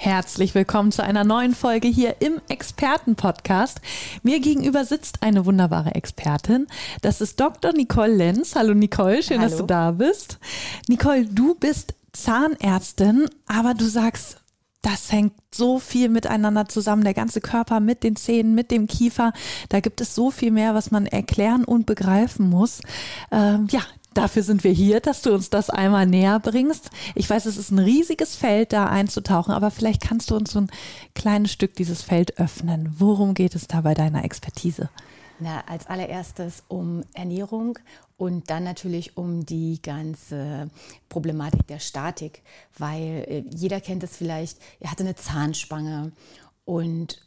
Herzlich willkommen zu einer neuen Folge hier im Experten-Podcast. Mir gegenüber sitzt eine wunderbare Expertin. Das ist Dr. Nicole Lenz. Hallo Nicole, schön, Hallo. dass du da bist. Nicole, du bist Zahnärztin, aber du sagst, das hängt so viel miteinander zusammen, der ganze Körper mit den Zähnen, mit dem Kiefer. Da gibt es so viel mehr, was man erklären und begreifen muss. Ähm, ja, dafür sind wir hier, dass du uns das einmal näher bringst. Ich weiß, es ist ein riesiges Feld, da einzutauchen, aber vielleicht kannst du uns so ein kleines Stück dieses Feld öffnen. Worum geht es da bei deiner Expertise? Na, als allererstes um Ernährung und dann natürlich um die ganze Problematik der Statik, weil äh, jeder kennt es vielleicht, er hatte eine Zahnspange und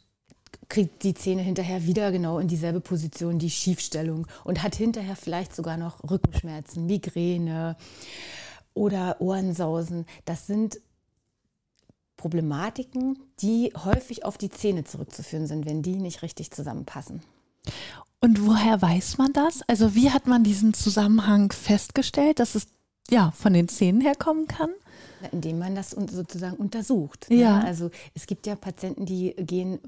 kriegt die Zähne hinterher wieder genau in dieselbe Position, die Schiefstellung und hat hinterher vielleicht sogar noch Rückenschmerzen, Migräne oder Ohrensausen. Das sind Problematiken, die häufig auf die Zähne zurückzuführen sind, wenn die nicht richtig zusammenpassen. Und woher weiß man das? Also wie hat man diesen Zusammenhang festgestellt, dass es ja von den Zähnen herkommen kann? Na, Indem man das sozusagen untersucht. Ja. Ne? Also es gibt ja Patienten, die gehen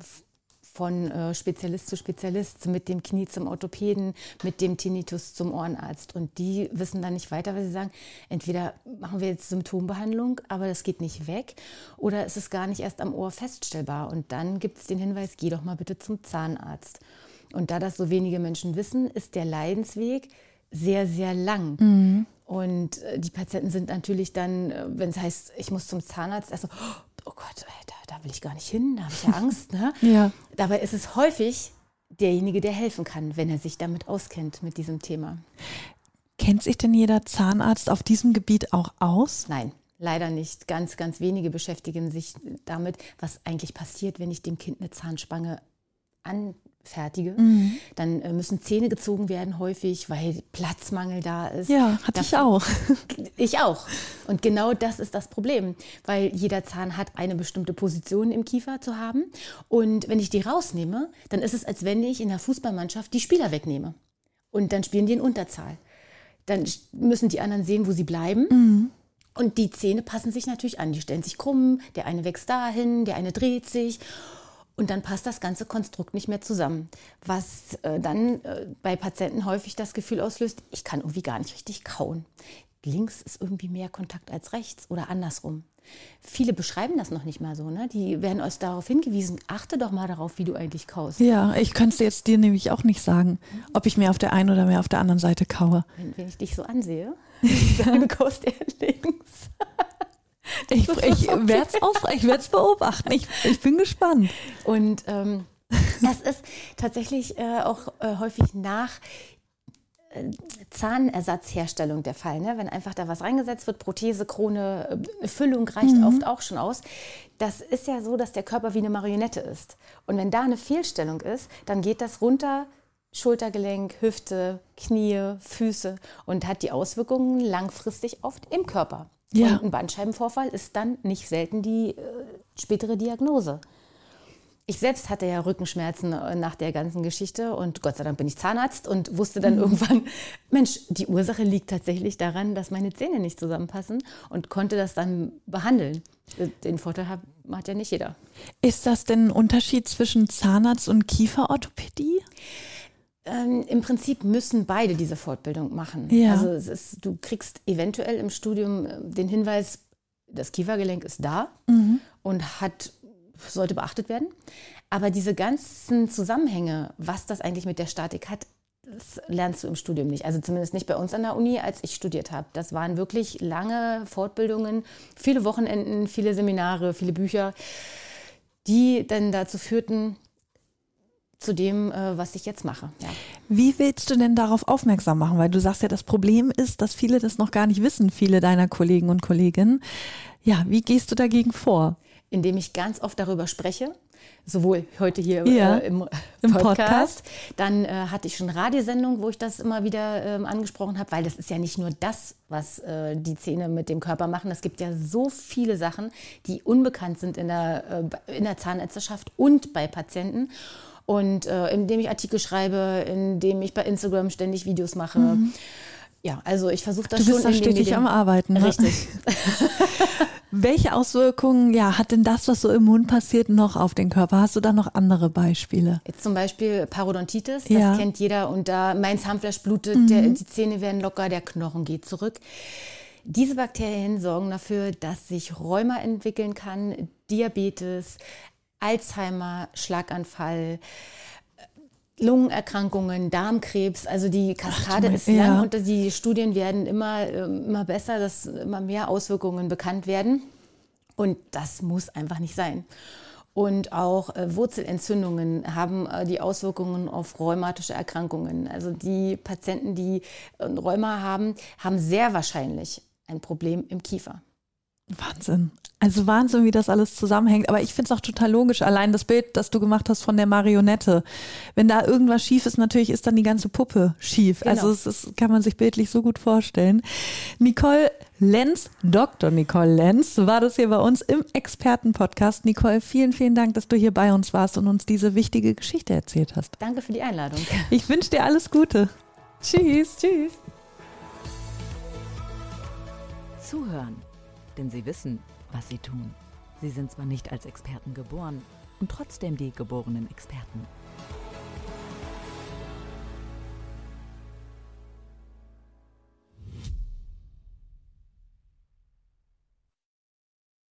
von äh, Spezialist zu Spezialist, mit dem Knie zum Orthopäden, mit dem Tinnitus zum Ohrenarzt. Und die wissen dann nicht weiter, weil sie sagen, entweder machen wir jetzt Symptombehandlung, aber das geht nicht weg, oder es ist gar nicht erst am Ohr feststellbar. Und dann gibt es den Hinweis, geh doch mal bitte zum Zahnarzt. Und da das so wenige Menschen wissen, ist der Leidensweg sehr, sehr lang. Und äh, die Patienten sind natürlich dann, äh, wenn es heißt, ich muss zum Zahnarzt, also, oh Gott, da, will ich gar nicht hin, da habe ich ja Angst. Ne? Ja. Dabei ist es häufig derjenige, der helfen kann, wenn er sich damit auskennt, mit diesem Thema. Kennt sich denn jeder Zahnarzt auf diesem Gebiet auch aus? Nein, leider nicht. Ganz, ganz wenige beschäftigen sich damit, was eigentlich passiert, wenn ich dem Kind eine Zahnspange anfertige. Dann äh, müssen Zähne gezogen werden häufig, weil Platzmangel da ist. Ja, hatte ich Dafür- auch. Ich auch. Und genau das ist das Problem, weil jeder Zahn hat eine bestimmte Position im Kiefer zu haben. Und wenn ich die rausnehme, dann ist es, als wenn ich in der Fußballmannschaft die Spieler wegnehme. Und dann spielen die in Unterzahl. Dann müssen die anderen sehen, wo sie bleiben. Und die Zähne passen sich natürlich an. Die stellen sich krumm, der eine wächst dahin, der eine dreht sich. Und dann passt das ganze Konstrukt nicht mehr zusammen. Was äh, dann äh, bei Patienten häufig das Gefühl auslöst, ich kann irgendwie gar nicht richtig kauen. Links ist irgendwie mehr Kontakt als rechts oder andersrum. Viele beschreiben das noch nicht mal so. Ne? Die werden uns darauf hingewiesen, achte doch mal darauf, wie du eigentlich kaust. Ja, ich könnte jetzt dir nämlich auch nicht sagen, ob ich mehr auf der einen oder mehr auf der anderen Seite kaue. Wenn, wenn ich dich so ansehe, du kaust eher links. Ich, ich werde es aus, ich werd's beobachten. Ich, ich bin gespannt. Und ähm, das ist tatsächlich äh, auch äh, häufig nach äh, Zahnersatzherstellung der Fall. Ne? Wenn einfach da was reingesetzt wird, Prothese, Krone, äh, Füllung reicht oft auch schon aus. Das ist ja so, dass der Körper wie eine Marionette ist. Und wenn da eine Fehlstellung ist, dann geht das runter. Schultergelenk, Hüfte, Knie, Füße und hat die Auswirkungen langfristig oft im Körper. Ja. Und ein Bandscheibenvorfall ist dann nicht selten die äh, spätere Diagnose. Ich selbst hatte ja Rückenschmerzen äh, nach der ganzen Geschichte und Gott sei Dank bin ich Zahnarzt und wusste dann irgendwann, Mensch, die Ursache liegt tatsächlich daran, dass meine Zähne nicht zusammenpassen und konnte das dann behandeln. Äh, Den Vorteil hat, hat ja nicht jeder. Ist das denn ein Unterschied zwischen Zahnarzt und Kieferorthopädie? Ähm, Im Prinzip müssen beide diese Fortbildung machen. Ja. Also ist, du kriegst eventuell im Studium äh, den Hinweis, das Kiefergelenk ist da und hat, sollte beachtet werden. Aber diese ganzen Zusammenhänge, was das eigentlich mit der Statik hat, das lernst du im Studium nicht. Also zumindest nicht bei uns an der Uni, als ich studiert habe. Das waren wirklich lange Fortbildungen, viele Wochenenden, viele Seminare, viele Bücher, die dann dazu führten, zu dem, äh, was ich jetzt mache. Ja. Wie willst du denn darauf aufmerksam machen? Weil du sagst ja, das Problem ist, dass viele das noch gar nicht wissen, viele deiner Kollegen und Kolleginnen. Ja, wie gehst du dagegen vor? Indem ich ganz oft darüber spreche, sowohl heute hier Ja, äh, im, im Podcast. Podcast. Dann äh, hatte ich schon Radiosendungen, wo ich das immer wieder ähm, angesprochen habe, weil das ist ja nicht nur das, was äh, die Zähne mit dem Körper machen. Es gibt ja so viele Sachen, die unbekannt sind in der, äh, in der Zahnärzteschaft und bei Patienten. Und äh, indem ich Artikel schreibe, indem ich bei Instagram ständig Videos mache. Ja, also ich versuche das Mhm. Du bist schon da den stetig am Arbeiten. Ne? Richtig. Welche Auswirkungen ja, hat denn das, was so im Mund passiert, noch auf den Körper? Hast du da noch andere Beispiele? Jetzt zum Beispiel Parodontitis, das Ja. Mhm. kennt jeder und da mein Zahnfleisch blutet, der, die Zähne werden locker, der Knochen geht zurück. Diese Bakterien sorgen dafür, dass sich Rheuma entwickeln kann, Diabetes, Alzheimer, Schlaganfall, Lungenerkrankungen, Darmkrebs, also die Kaskade mein- ist lang ja. und die Studien werden immer, ähm, immer besser, dass immer mehr Auswirkungen bekannt werden. Und das muss einfach nicht sein. Und auch äh, Wurzelentzündungen haben äh, die Auswirkungen auf rheumatische Erkrankungen. Also die Patienten, die äh, Rheuma haben, haben sehr wahrscheinlich ein Problem im Kiefer. Wahnsinn. Also Wahnsinn, wie das alles zusammenhängt. Aber ich finde es auch total logisch. Allein das Bild, das du gemacht hast von der Marionette. Wenn da irgendwas schief ist, natürlich ist dann die ganze Puppe schief. Genau. Also es ist, kann man sich bildlich so gut vorstellen. Nicole Lenz, Dr. Nicole Lenz, war das hier bei uns im Expertenpodcast. Nicole, vielen, vielen Dank, dass du hier bei uns warst und uns diese wichtige Geschichte erzählt hast. Danke für die Einladung. Ich wünsche dir alles Gute. Tschüss. Tschüss. Zuhören, denn sie wissen, was sie tun. Sie sind zwar nicht als Experten geboren und trotzdem die geborenen Experten.